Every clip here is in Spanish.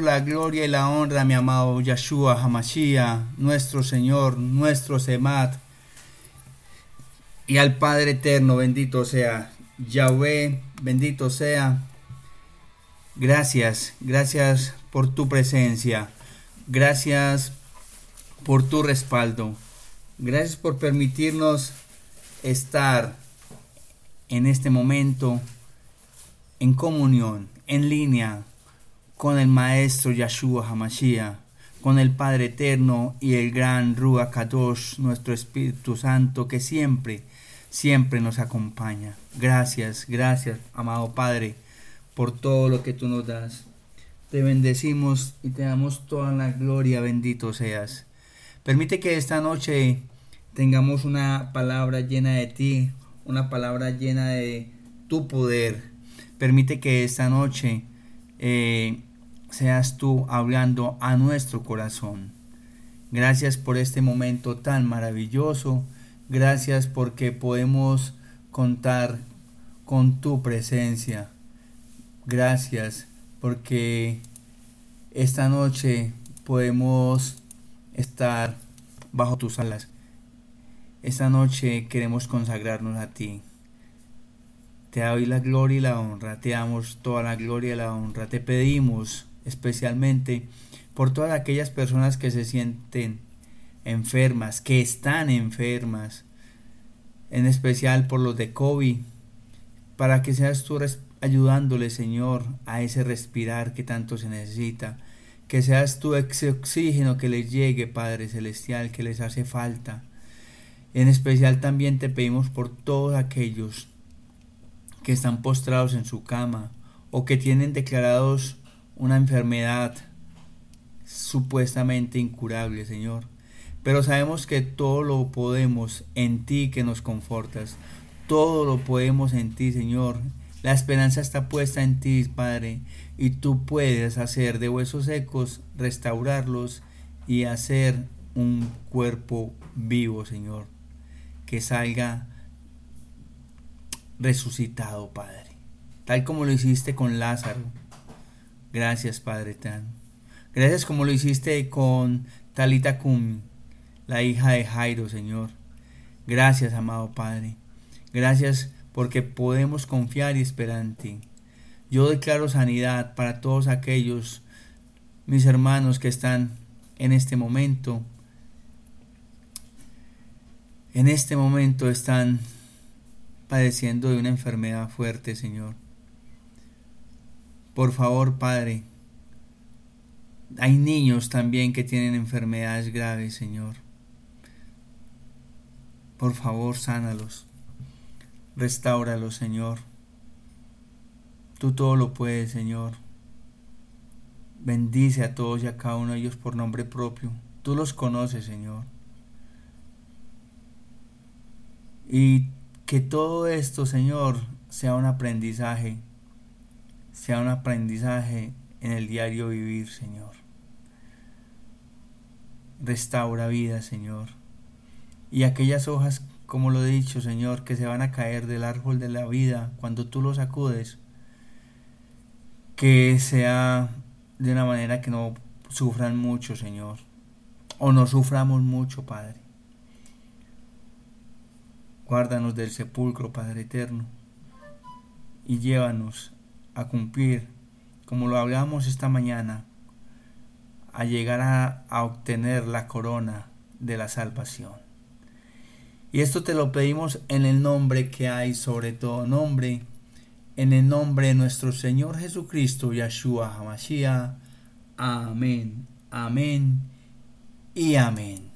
la gloria y la honra, mi amado Yahshua Hamashiach, nuestro Señor, nuestro Semat, y al Padre Eterno, bendito sea, Yahweh, bendito sea. Gracias, gracias por tu presencia, gracias por tu respaldo, gracias por permitirnos estar en este momento en comunión, en línea con el Maestro Yahshua Hamashiach, con el Padre Eterno y el gran Ruach Kadosh, nuestro Espíritu Santo, que siempre, siempre nos acompaña. Gracias, gracias, amado Padre, por todo lo que tú nos das. Te bendecimos y te damos toda la gloria, bendito seas. Permite que esta noche tengamos una palabra llena de ti, una palabra llena de tu poder. Permite que esta noche eh, seas tú hablando a nuestro corazón. Gracias por este momento tan maravilloso. Gracias porque podemos contar con tu presencia. Gracias porque esta noche podemos estar bajo tus alas. Esta noche queremos consagrarnos a ti. Te doy la gloria y la honra, te damos toda la gloria y la honra. Te pedimos especialmente por todas aquellas personas que se sienten enfermas, que están enfermas, en especial por los de COVID, para que seas tú ayudándole, Señor, a ese respirar que tanto se necesita, que seas tú ese oxígeno que les llegue, Padre Celestial, que les hace falta. En especial también te pedimos por todos aquellos que están postrados en su cama o que tienen declarados una enfermedad supuestamente incurable, Señor. Pero sabemos que todo lo podemos en ti que nos confortas. Todo lo podemos en ti, Señor. La esperanza está puesta en ti, Padre, y tú puedes hacer de huesos secos, restaurarlos y hacer un cuerpo vivo, Señor que salga resucitado, Padre. Tal como lo hiciste con Lázaro. Gracias, Padre Tan. Gracias como lo hiciste con Talita Kumi, la hija de Jairo, Señor. Gracias, amado Padre. Gracias porque podemos confiar y esperar en ti. Yo declaro sanidad para todos aquellos, mis hermanos que están en este momento en este momento están padeciendo de una enfermedad fuerte, Señor. Por favor, Padre, hay niños también que tienen enfermedades graves, Señor. Por favor, sánalos. Restáuralos, Señor. Tú todo lo puedes, Señor. Bendice a todos y a cada uno de ellos por nombre propio. Tú los conoces, Señor. Y que todo esto, Señor, sea un aprendizaje, sea un aprendizaje en el diario vivir, Señor. Restaura vida, Señor. Y aquellas hojas, como lo he dicho, Señor, que se van a caer del árbol de la vida cuando tú los sacudes, que sea de una manera que no sufran mucho, Señor, o no suframos mucho, Padre. Guárdanos del sepulcro, Padre eterno, y llévanos a cumplir, como lo hablamos esta mañana, a llegar a, a obtener la corona de la salvación. Y esto te lo pedimos en el nombre que hay sobre todo nombre, en el nombre de nuestro Señor Jesucristo, Yahshua HaMashiach. Amén, amén y amén.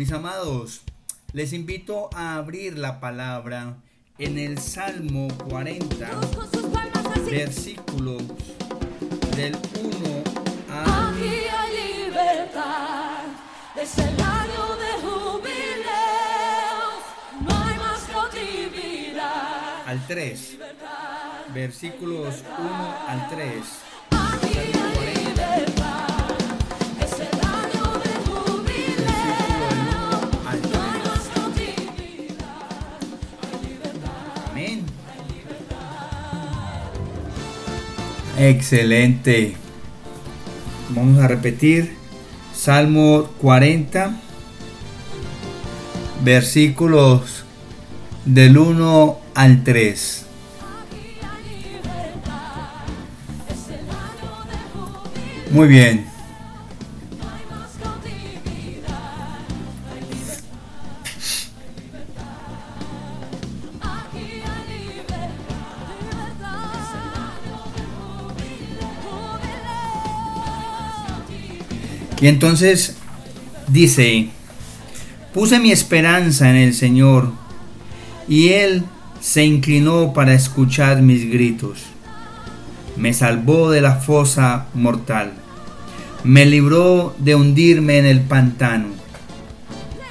Mis amados, les invito a abrir la palabra en el Salmo 40, versículo del 1 a... Aquí hay libertad, es el año de jubileo, no hay más cautividad. al 3, versículos 1 al 3. Excelente. Vamos a repetir. Salmo 40, versículos del 1 al 3. Aquí hay Y entonces dice, puse mi esperanza en el Señor y Él se inclinó para escuchar mis gritos. Me salvó de la fosa mortal. Me libró de hundirme en el pantano.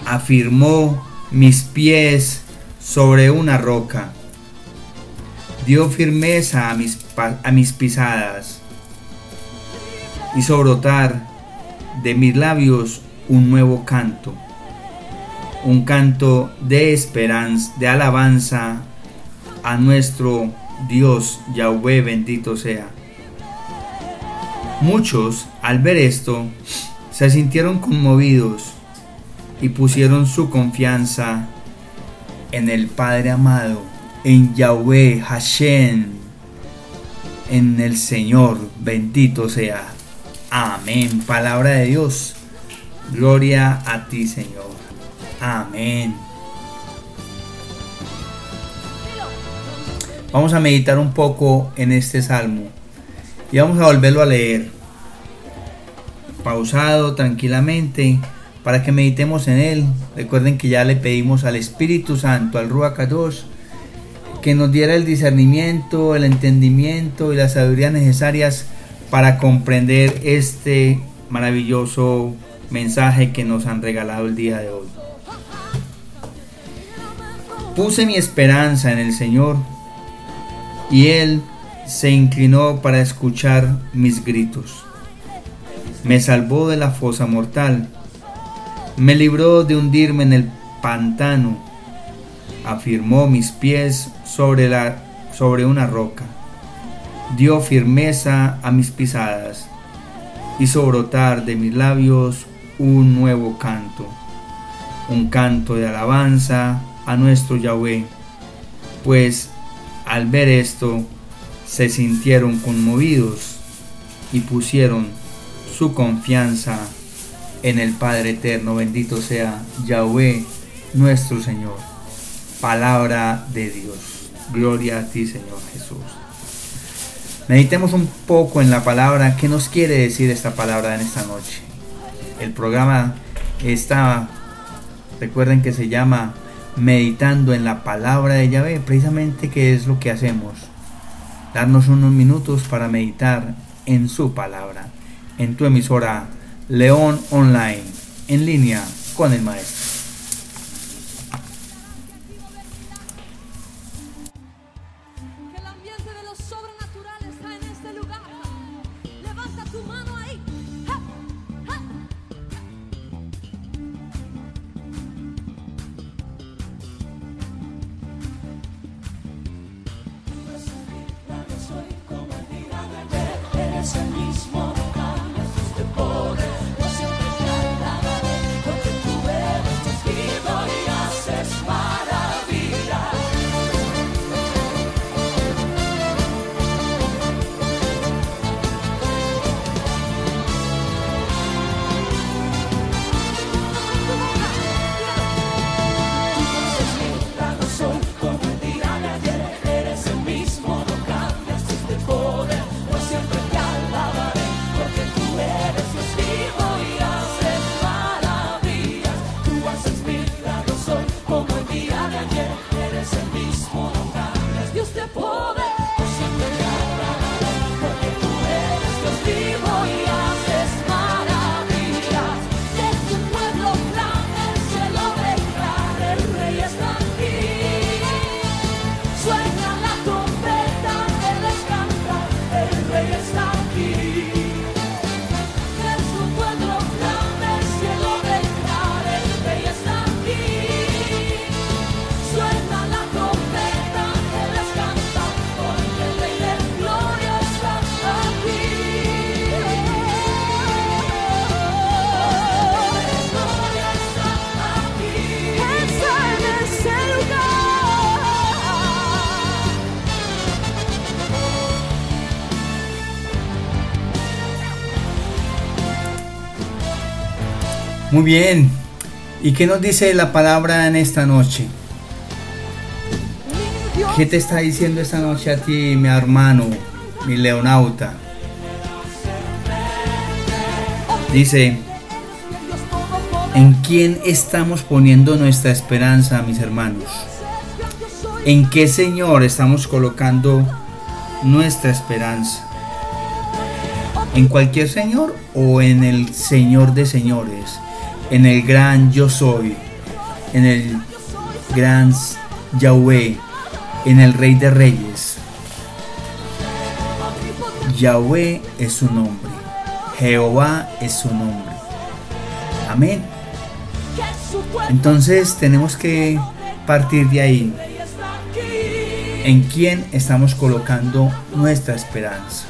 Afirmó mis pies sobre una roca. Dio firmeza a mis, a mis pisadas. Hizo brotar de mis labios un nuevo canto, un canto de esperanza, de alabanza a nuestro Dios Yahweh bendito sea. Muchos al ver esto se sintieron conmovidos y pusieron su confianza en el Padre amado, en Yahweh Hashem, en el Señor bendito sea. Amén. Palabra de Dios. Gloria a ti, Señor. Amén. Vamos a meditar un poco en este salmo y vamos a volverlo a leer. Pausado, tranquilamente, para que meditemos en él. Recuerden que ya le pedimos al Espíritu Santo, al Ruach Kadosh, que nos diera el discernimiento, el entendimiento y la sabiduría necesarias para comprender este maravilloso mensaje que nos han regalado el día de hoy. Puse mi esperanza en el Señor y Él se inclinó para escuchar mis gritos. Me salvó de la fosa mortal, me libró de hundirme en el pantano, afirmó mis pies sobre, la, sobre una roca dio firmeza a mis pisadas, hizo brotar de mis labios un nuevo canto, un canto de alabanza a nuestro Yahweh, pues al ver esto se sintieron conmovidos y pusieron su confianza en el Padre Eterno, bendito sea Yahweh nuestro Señor. Palabra de Dios. Gloria a ti, Señor Jesús. Meditemos un poco en la palabra. ¿Qué nos quiere decir esta palabra en esta noche? El programa está, recuerden que se llama Meditando en la palabra de Yahvé. Precisamente qué es lo que hacemos. Darnos unos minutos para meditar en su palabra. En tu emisora León Online. En línea con el maestro. Muy bien. ¿Y qué nos dice la palabra en esta noche? ¿Qué te está diciendo esta noche a ti, mi hermano, mi leonauta? Dice, ¿en quién estamos poniendo nuestra esperanza, mis hermanos? ¿En qué Señor estamos colocando nuestra esperanza? ¿En cualquier Señor o en el Señor de señores? En el gran yo soy, en el gran Yahweh, en el Rey de Reyes. Yahweh es su nombre, Jehová es su nombre. Amén. Entonces tenemos que partir de ahí. ¿En quién estamos colocando nuestra esperanza?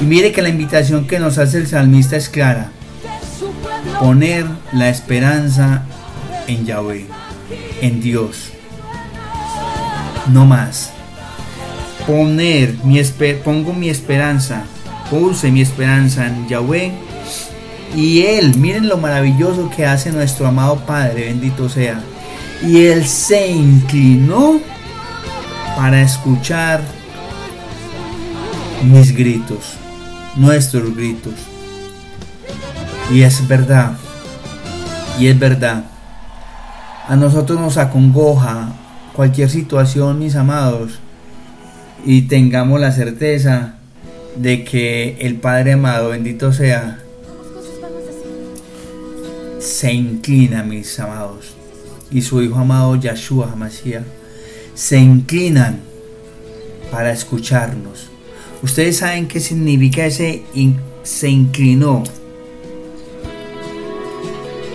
Y mire que la invitación que nos hace el salmista es clara. Poner la esperanza en Yahweh, en Dios. No más. Poner mi pongo mi esperanza, puse mi esperanza en Yahweh y Él, miren lo maravilloso que hace nuestro amado Padre, bendito sea. Y Él se inclinó para escuchar mis gritos, nuestros gritos. Y es verdad, y es verdad. A nosotros nos acongoja cualquier situación, mis amados, y tengamos la certeza de que el Padre amado, bendito sea, se inclina, mis amados, y su Hijo amado Yahshua Hamashiach, se inclinan para escucharnos. Ustedes saben qué significa ese se inclinó.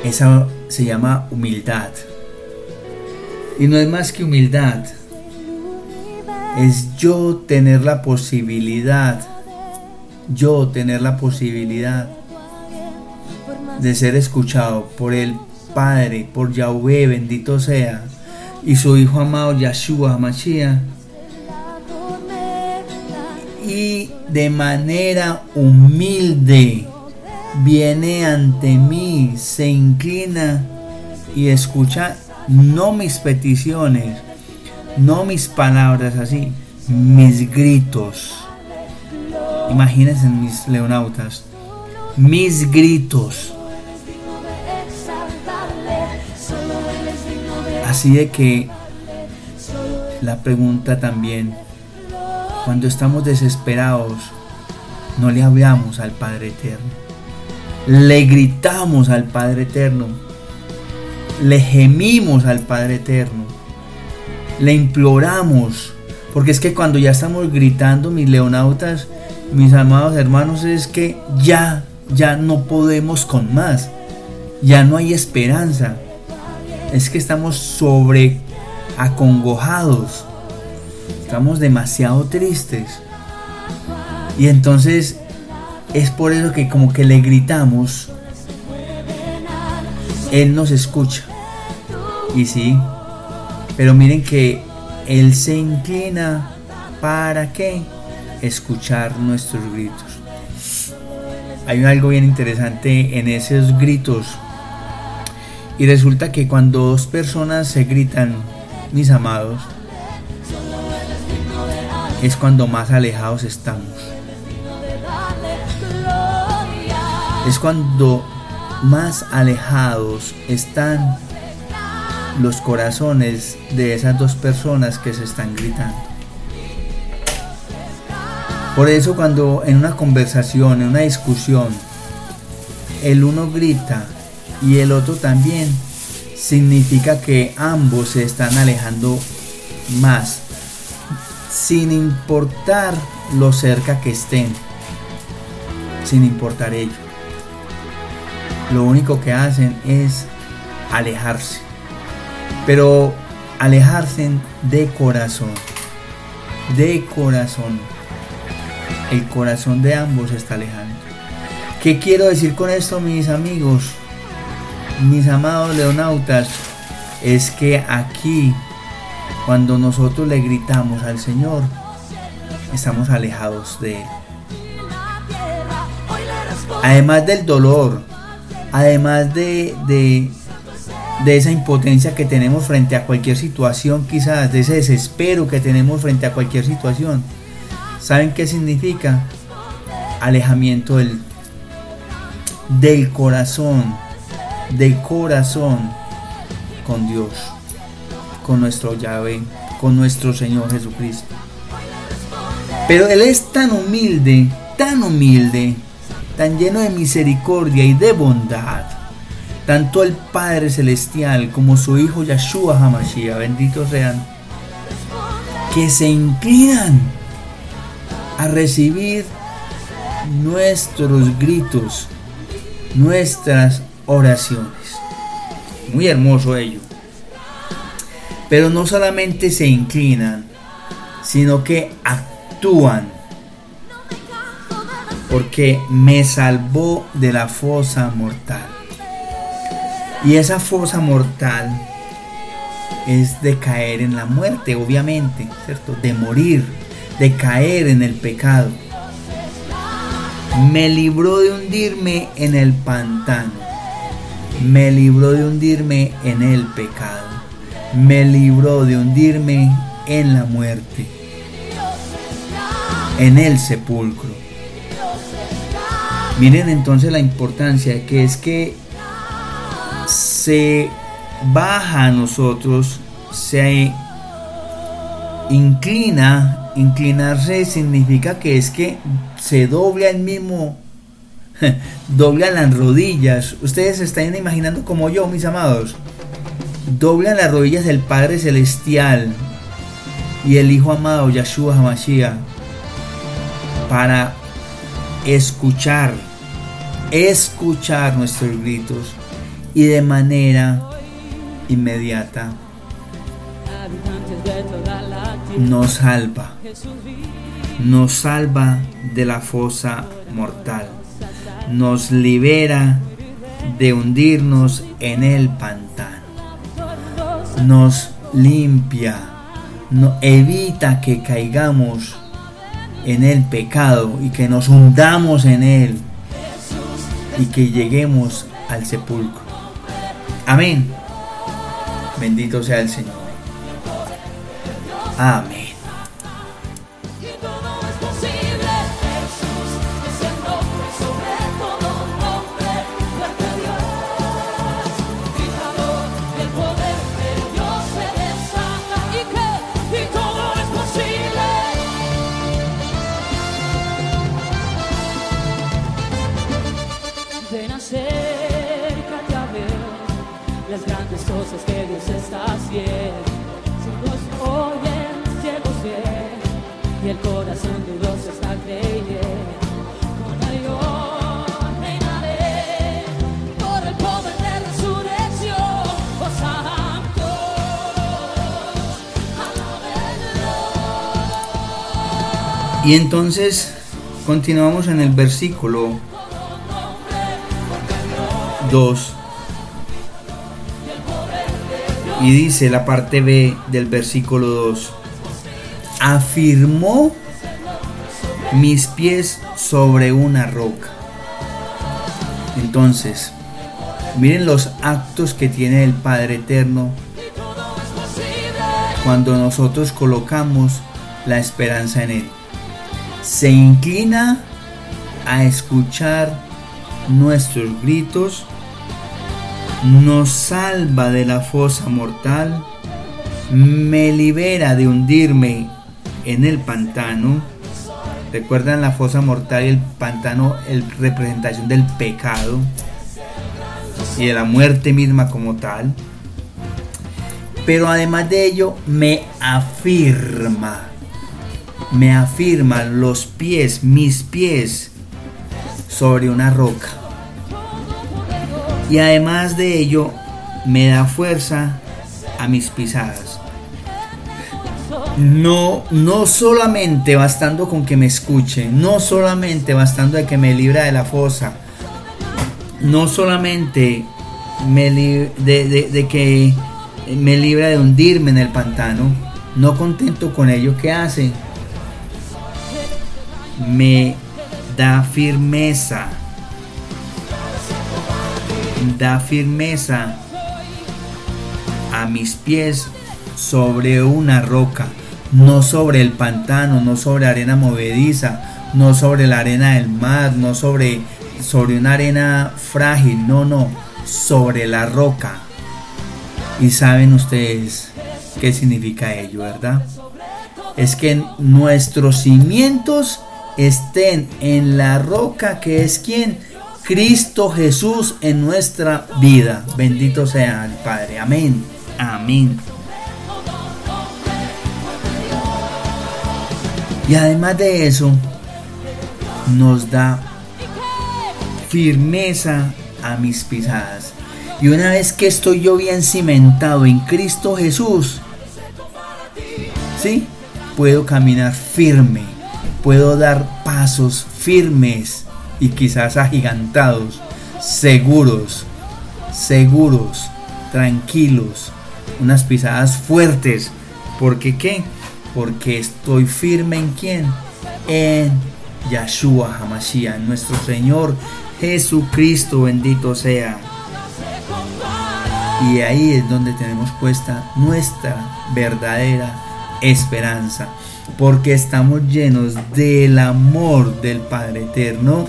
Esa se llama humildad. Y no es más que humildad. Es yo tener la posibilidad, yo tener la posibilidad de ser escuchado por el Padre, por Yahweh, bendito sea, y su Hijo amado Yahshua Mashiach, y de manera humilde viene ante mí, se inclina y escucha no mis peticiones, no mis palabras así, mis gritos. Imagínense mis leonautas, mis gritos. Así de que la pregunta también, cuando estamos desesperados, no le hablamos al Padre Eterno. Le gritamos al Padre Eterno. Le gemimos al Padre Eterno. Le imploramos. Porque es que cuando ya estamos gritando, mis leonautas, mis amados hermanos, es que ya, ya no podemos con más. Ya no hay esperanza es que estamos sobre acongojados. Estamos demasiado tristes. Y entonces es por eso que como que le gritamos, Él nos escucha. Y sí, pero miren que Él se inclina para qué? Escuchar nuestros gritos. Hay algo bien interesante en esos gritos y resulta que cuando dos personas se gritan, mis amados, es cuando más alejados estamos. Es cuando más alejados están los corazones de esas dos personas que se están gritando. Por eso cuando en una conversación, en una discusión, el uno grita y el otro también, significa que ambos se están alejando más, sin importar lo cerca que estén, sin importar ello. Lo único que hacen es alejarse, pero alejarse de corazón, de corazón. El corazón de ambos está alejando. ¿Qué quiero decir con esto, mis amigos? mis amados leonautas, es que aquí, cuando nosotros le gritamos al Señor, estamos alejados de Él. Además del dolor, además de, de, esa impotencia que tenemos frente a cualquier situación, quizás de ese desespero que tenemos frente a cualquier situación, ¿saben qué significa? Alejamiento del, del corazón, del corazón con Dios, con nuestro Yahvé, con nuestro Señor Jesucristo. Pero Él es tan humilde, tan humilde, tan lleno de misericordia y de bondad. Tanto el Padre Celestial como su Hijo Yahshua Hamashiach, benditos sean, que se inclinan a recibir nuestros gritos, nuestras oraciones. Muy hermoso ello. Pero no solamente se inclinan, sino que actúan. Porque me salvó de la fosa mortal. Y esa fosa mortal es de caer en la muerte, obviamente, ¿cierto? De morir, de caer en el pecado. Me libró de hundirme en el pantano. Me libró de hundirme en el pecado. Me libró de hundirme en la muerte. En el sepulcro. Miren entonces la importancia que es que se baja a nosotros, se inclina. Inclinarse significa que es que se dobla el mismo, dobla las rodillas. Ustedes se están imaginando como yo, mis amados. Doblan las rodillas del Padre Celestial y el Hijo amado, Yahshua HaMashiach, para escuchar, escuchar nuestros gritos y de manera inmediata nos salva, nos salva de la fosa mortal, nos libera de hundirnos en el pantano, nos limpia, no, evita que caigamos en el pecado y que nos hundamos en él y que lleguemos al sepulcro. Amén. Bendito sea el Señor. Amén. Y entonces continuamos en el versículo 2. Y dice la parte B del versículo 2. Afirmó mis pies sobre una roca. Entonces, miren los actos que tiene el Padre Eterno cuando nosotros colocamos la esperanza en Él. Se inclina a escuchar nuestros gritos, nos salva de la fosa mortal, me libera de hundirme en el pantano. Recuerdan la fosa mortal y el pantano, el representación del pecado y de la muerte misma como tal. Pero además de ello, me afirma, me afirma los pies, mis pies, sobre una roca. Y además de ello, me da fuerza a mis pisadas. No, no solamente bastando con que me escuche, no solamente bastando de que me libra de la fosa, no solamente me de- de que me libra de hundirme en el pantano, no contento con ello, ¿qué hace? Me da firmeza. da firmeza a mis pies sobre una roca, no sobre el pantano, no sobre arena movediza, no sobre la arena del mar, no sobre, sobre una arena frágil, no, no, sobre la roca. Y saben ustedes qué significa ello, ¿verdad? Es que nuestros cimientos estén en la roca que es quien Cristo Jesús en nuestra vida. Bendito sea el Padre. Amén. Amén. Y además de eso, nos da firmeza a mis pisadas. Y una vez que estoy yo bien cimentado en Cristo Jesús, ¿sí? Puedo caminar firme, puedo dar pasos firmes y quizás agigantados, seguros, seguros, tranquilos, unas pisadas fuertes. ¿Por qué Porque estoy firme en quién? En Yahshua Hamashiach, nuestro Señor Jesucristo, bendito sea. Y ahí es donde tenemos puesta nuestra verdadera esperanza, porque estamos llenos del amor del Padre Eterno,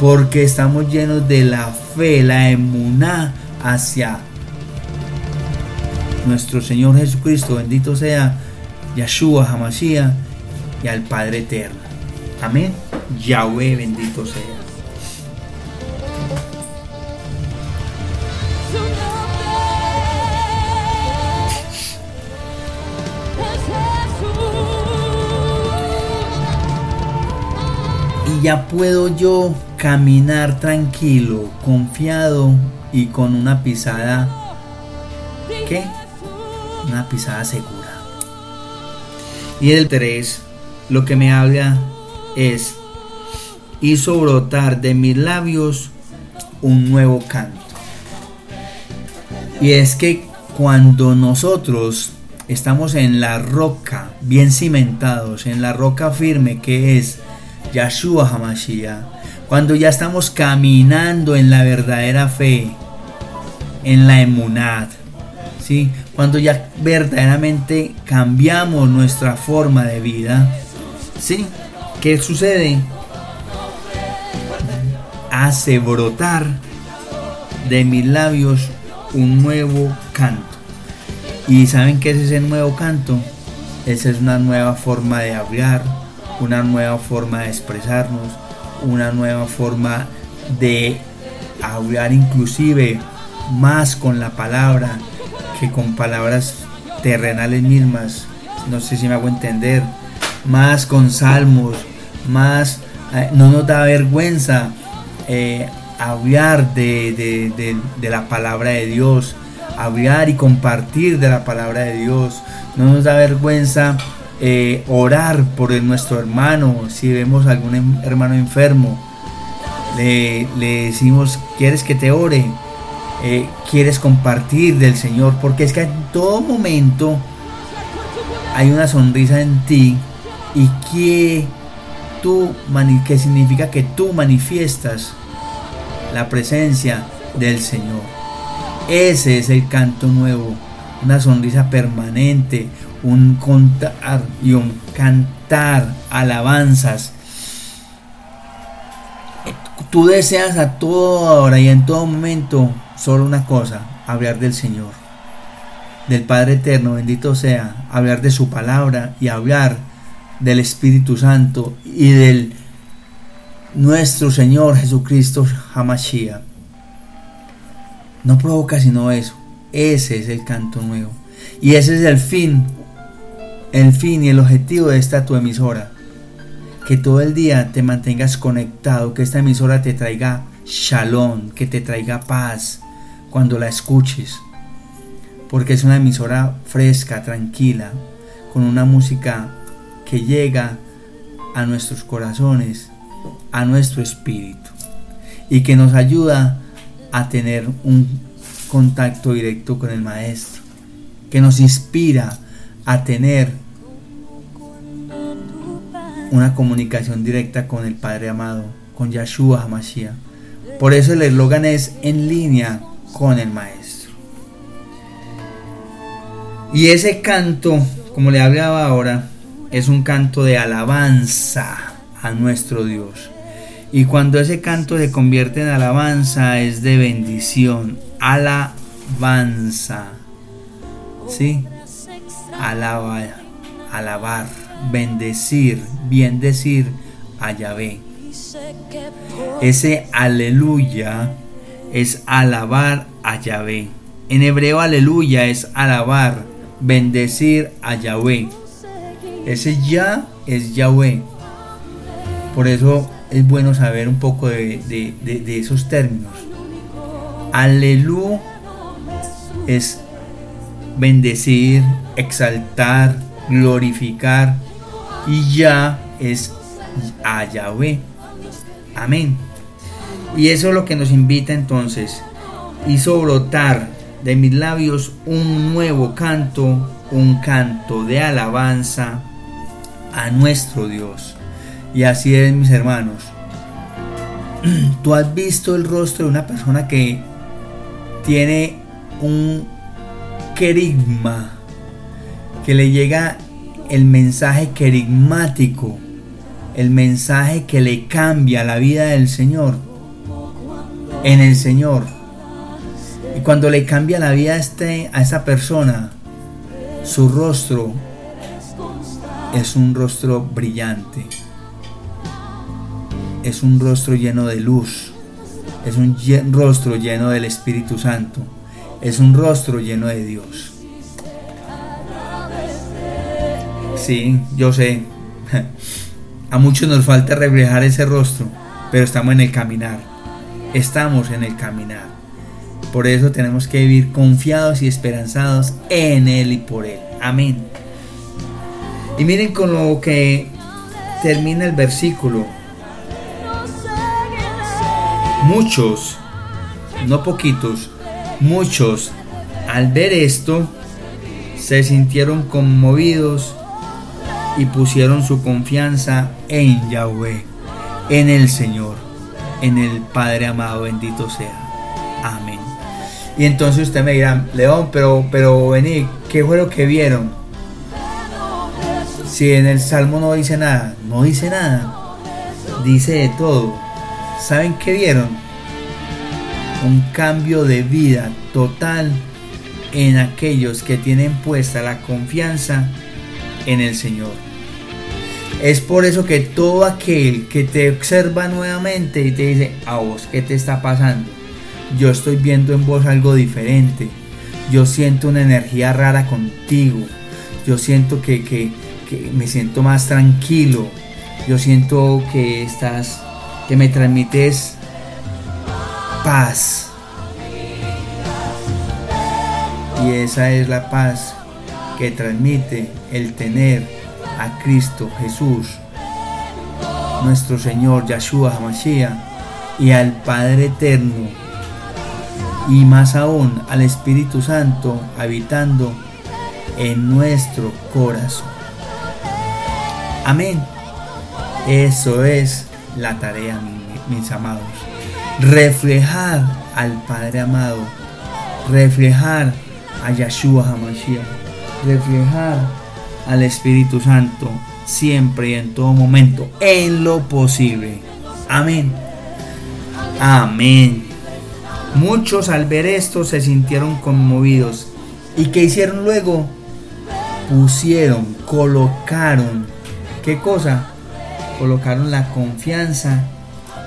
porque estamos llenos de la fe, la emuná hacia nuestro Señor Jesucristo, bendito sea Yahshua Hamashiach y al Padre Eterno. Amén. Yahweh bendito sea. Puedo yo caminar tranquilo, confiado y con una pisada, ¿qué? Una pisada segura. Y el 3, lo que me habla es, hizo brotar de mis labios un nuevo canto. Y es que cuando nosotros estamos en la roca, bien cimentados, en la roca firme que es Yahshua Hamashiach, cuando ya estamos caminando en la verdadera fe, en la emunad, ¿sí? cuando ya verdaderamente cambiamos nuestra forma de vida, ¿sí? ¿qué sucede? Hace brotar de mis labios un nuevo canto. ¿Y saben qué es ese nuevo canto? Esa es una nueva forma de hablar, una nueva forma de expresarnos, una nueva forma de hablar inclusive más con la palabra que con palabras terrenales mismas. No sé si me hago entender. Más con salmos, más... Eh, no nos da vergüenza eh, hablar de, de la palabra de Dios, hablar y compartir de la palabra de Dios. No nos da vergüenza eh, orar por nuestro hermano, si vemos algún em, hermano enfermo, le, decimos, ¿quieres que te ore? Eh, ¿Quieres compartir del Señor? Porque es que en todo momento hay una sonrisa en ti y que tú, que significa que tú manifiestas la presencia del Señor. Ese es el canto nuevo, una sonrisa permanente, un contar y un cantar alabanzas. Tú deseas a toda hora y en todo momento solo una cosa, hablar del Señor, del Padre Eterno, bendito sea, hablar de su palabra y hablar del Espíritu Santo y del nuestro Señor Jesucristo Hamashiach. No provoca sino eso. Ese es el canto nuevo. Y ese es el fin el fin y el objetivo de esta tu emisora. Que todo el día te mantengas conectado, que esta emisora te traiga shalom, que te traiga paz cuando la escuches. Porque es una emisora fresca, tranquila, con una música que llega a nuestros corazones, a nuestro espíritu y que nos ayuda a tener un contacto directo con el Maestro, que nos inspira a tener una comunicación directa con el Padre amado, con Yahshua HaMashiach, Por eso el eslogan es en línea con el maestro. Y ese canto, como le hablaba ahora, es un canto de alabanza a nuestro Dios. Y cuando ese canto se convierte en alabanza es de bendición. Alabanza. ¿Sí? Alabar, alabar, bendecir, bien decir a Yahvé. Ese aleluya es alabar a Yahvé. En hebreo aleluya es alabar, bendecir a Yahvé. Ese ya es Yahvé. Por eso es bueno saber un poco de, esos términos. Aleluya es bendecir, exaltar, glorificar y ya es a Yahvé. Amén. Y eso es lo que nos invita entonces. Hizo brotar de mis labios un nuevo canto, un canto de alabanza a nuestro Dios. Y así es, mis hermanos. Tú has visto el rostro de una persona que tiene un querigma, que le llega el mensaje querigmático, el mensaje que le cambia la vida del Señor, en el Señor. Y cuando le cambia la vida a, este, a esa persona, su rostro es un rostro brillante. Es un rostro lleno de luz, es un rostro lleno del Espíritu Santo, es un rostro lleno de Dios. Sí, yo sé, a muchos nos falta reflejar ese rostro, pero estamos en el caminar, estamos en el caminar. Por eso tenemos que vivir confiados y esperanzados en Él y por Él. Amén. Y miren con lo que termina el versículo Muchos, no poquitos, muchos, al ver esto, se sintieron conmovidos y pusieron su confianza en Yahweh, en el Señor, en el Padre amado, bendito sea. Amén. Y entonces usted me dirá, León, pero, pero vení, ¿qué fue lo que vieron? Si en el Salmo no dice nada, no dice nada, dice de todo ¿Saben qué vieron? Un cambio de vida total en aquellos que tienen puesta la confianza en el Señor. Es por eso que todo aquel que te observa nuevamente y te dice, a vos, ¿qué te está pasando? Yo estoy viendo en vos algo diferente. Yo siento una energía rara contigo. Yo siento que, que me siento más tranquilo. Yo siento que estás que me transmites paz. Y esa es la paz que transmite el tener a Cristo Jesús, nuestro Señor Yahshua HaMashiach, y al Padre Eterno, y más aún al Espíritu Santo habitando en nuestro corazón. Amén. Eso es la tarea, mis amados. Reflejar al Padre amado, reflejar a Yahshua HaMashiach, reflejar al Espíritu Santo siempre y en todo momento, en lo posible. Amén. Amén. Muchos al ver esto se sintieron conmovidos. ¿Y qué hicieron luego? Pusieron, colocaron. ¿Qué cosa? colocaron la confianza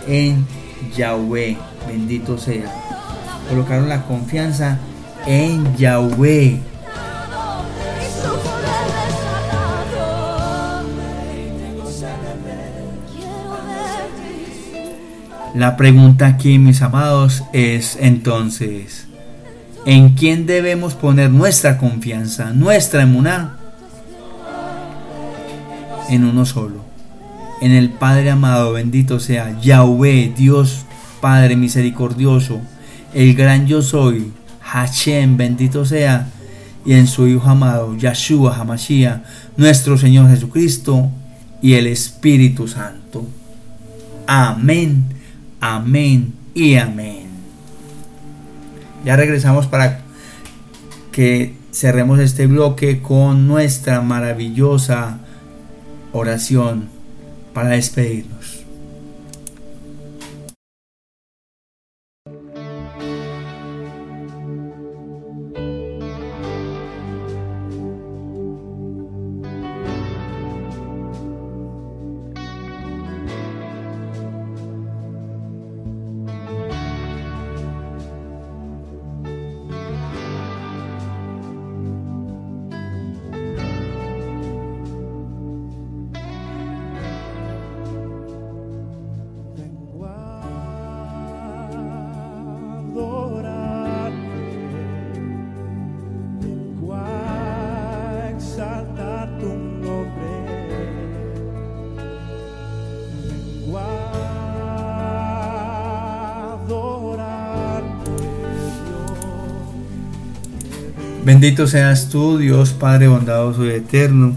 en Yahweh, bendito sea. Colocaron la confianza en Yahweh. La pregunta aquí, mis amados, es entonces, ¿en quién debemos poner nuestra confianza, nuestra emuná? En uno solo en el Padre amado, bendito sea Yahweh, Dios Padre misericordioso, el gran yo soy, Hashem, bendito sea, y en su Hijo amado, Yahshua Hamashiach, nuestro Señor Jesucristo, y el Espíritu Santo. Amén, amén y amén. Ya regresamos para que cerremos este bloque con nuestra maravillosa oración para despedirnos. Bendito seas tú, Dios Padre bondadoso y eterno.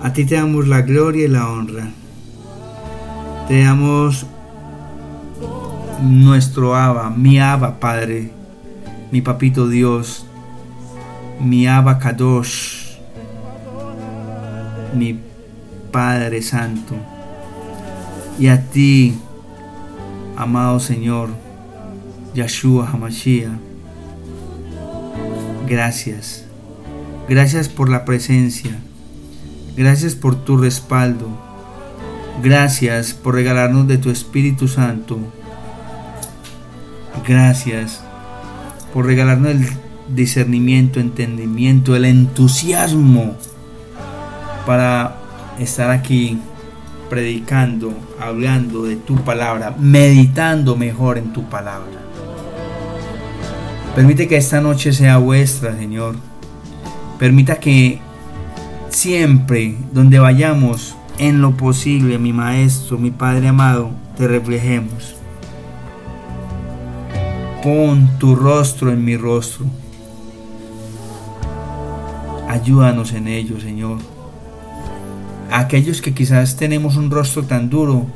A ti te damos la gloria y la honra. Te damos nuestro Abba, mi Abba Padre, mi Papito Dios, mi Abba Kadosh, mi Padre Santo. Y a ti, amado Señor, Yeshua Hamashiach Gracias. Gracias por la presencia. Gracias por tu respaldo. Gracias por regalarnos de tu Espíritu Santo. Gracias por regalarnos el discernimiento, entendimiento, el entusiasmo para estar aquí predicando, hablando de tu palabra, meditando mejor en tu palabra. Permite que esta noche sea vuestra, Señor. Permita que siempre, donde vayamos, en lo posible, mi Maestro, mi Padre amado, te reflejemos. Pon tu rostro en mi rostro. Ayúdanos en ello, Señor. aquellos que quizás tenemos un rostro tan duro,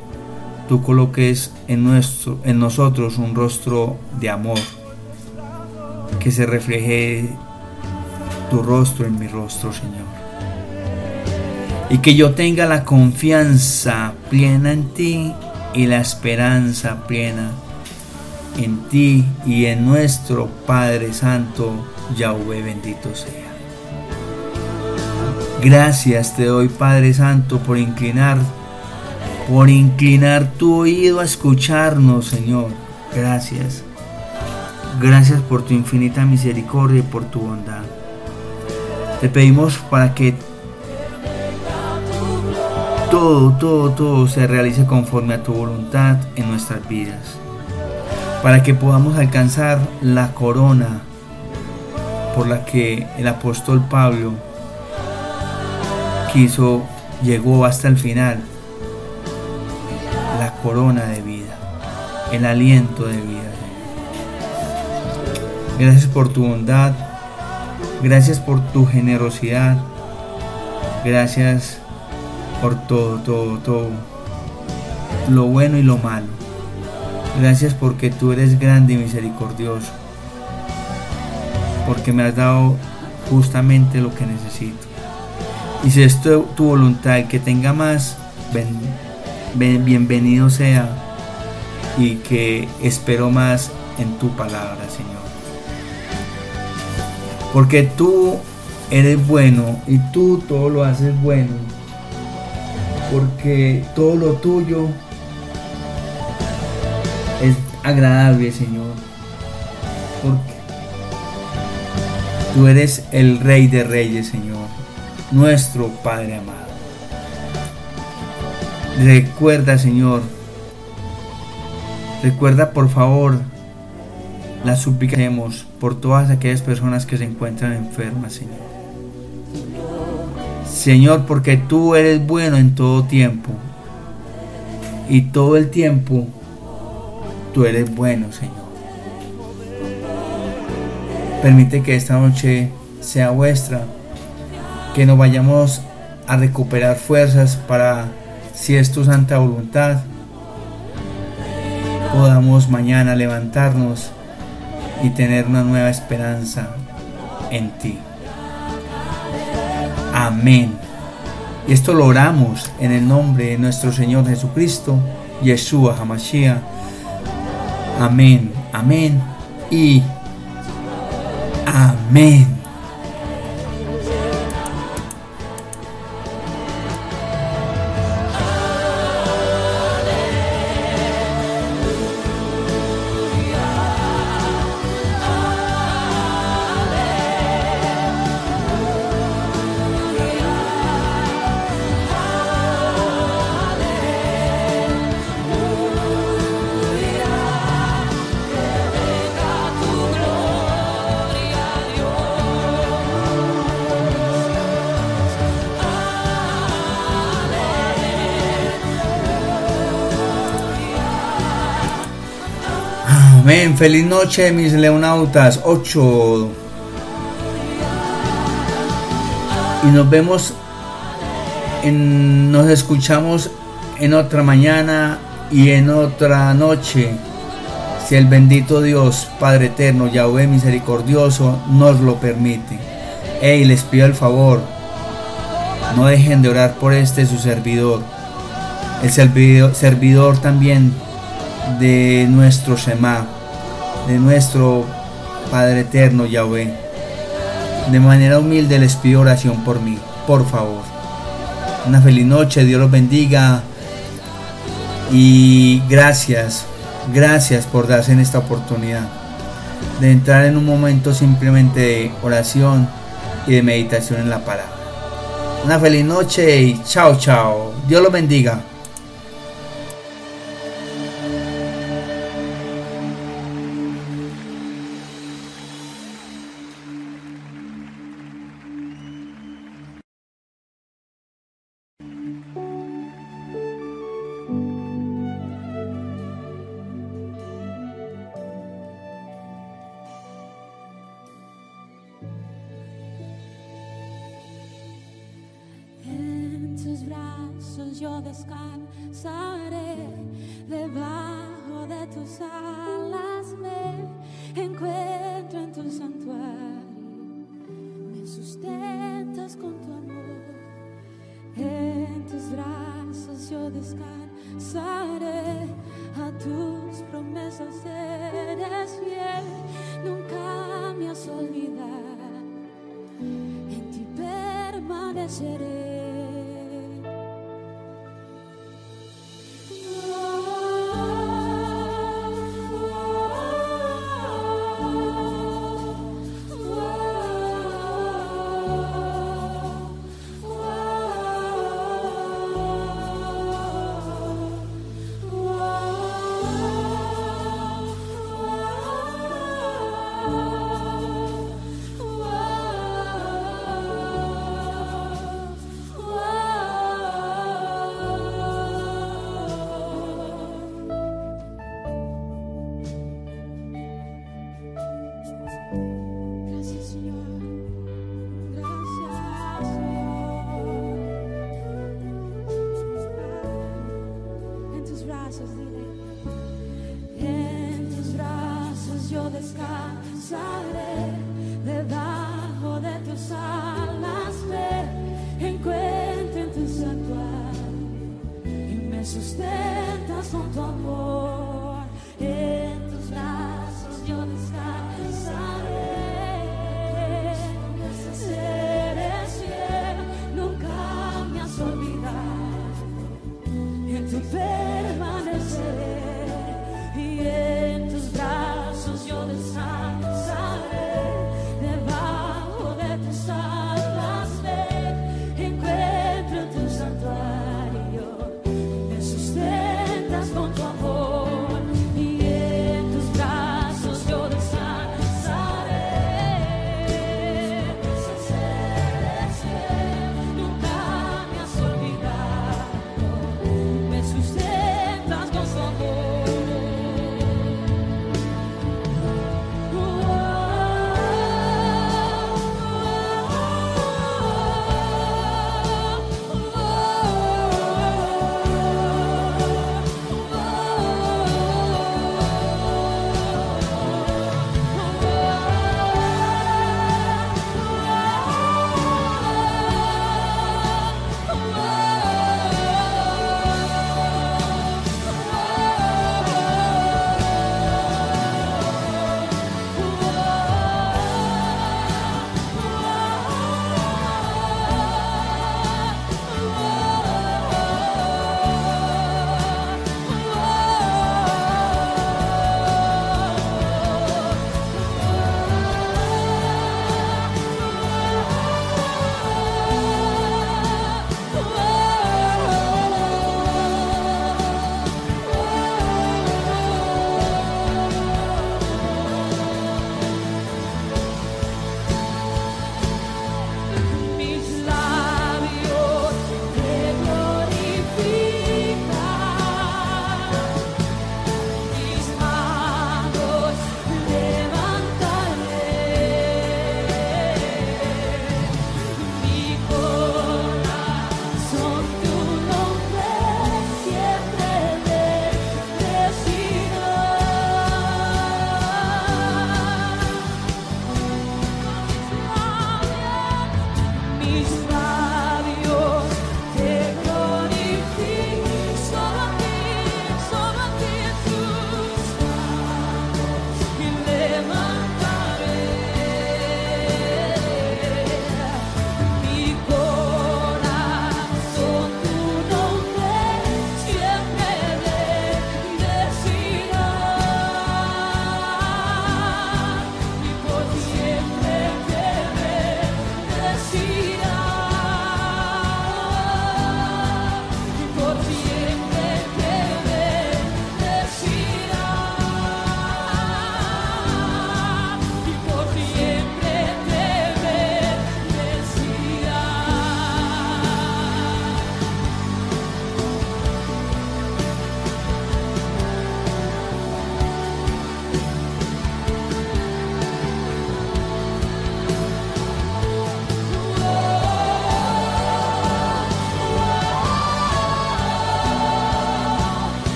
tú coloques en, nuestro, en nosotros un rostro de amor que se refleje tu rostro en mi rostro, Señor. Y que yo tenga la confianza plena en ti y la esperanza plena en ti y en nuestro Padre Santo, Yahweh bendito sea. Gracias te doy Padre Santo por inclinar, por inclinar tu oído a escucharnos, Señor. Gracias. Gracias por tu infinita misericordia y por tu bondad. Te pedimos para que todo, todo, todo se realice conforme a tu voluntad en nuestras vidas. Para que podamos alcanzar la corona por la que el apóstol Pablo quiso, llegó hasta el final. La corona de vida, el aliento de vida. Gracias por tu bondad. Gracias por tu generosidad. Gracias por todo, todo, todo. Lo bueno y lo malo. Gracias porque tú eres grande y misericordioso. Porque me has dado justamente lo que necesito. Y si es tu, voluntad que tenga más, bienvenido sea. Y que espero más en tu palabra, Señor. Porque tú eres bueno y tú todo lo haces bueno. Porque todo lo tuyo es agradable, Señor. Porque tú eres el Rey de Reyes, Señor. Nuestro Padre amado. Recuerda, Señor. Recuerda, por favor, la suplicamos por todas aquellas personas que se encuentran enfermas, Señor. Señor, porque tú eres bueno en todo tiempo. Y todo el tiempo tú eres bueno, Señor. Permite que esta noche sea vuestra, que nos vayamos a recuperar fuerzas para, si es tu santa voluntad, podamos mañana levantarnos y tener una nueva esperanza en ti. Amén. Y esto lo oramos en el nombre de nuestro Señor Jesucristo, Yeshua Hamashiach. Amén, amén y amén. Feliz noche, mis leonautas. 8. Y nos vemos, en, nos escuchamos en otra mañana y en otra noche. Si el bendito Dios, Padre eterno, Yahweh misericordioso, nos lo permite. Ey, les pido el favor, no dejen de orar por este su servidor. El servidor, servidor también de nuestro Shema de nuestro Padre Eterno Yahweh. De manera humilde les pido oración por mí, por favor. Una feliz noche, Dios los bendiga. Y gracias, gracias por darse en esta oportunidad de entrar en un momento simplemente de oración y de meditación en la palabra. Una feliz noche y chao, chao. Dios los bendiga. Encuentro en tu santuario. Me sustentas con tu amor. En tus brazos yo descansaré. A tus promesas eres fiel. Nunca me has en ti permaneceré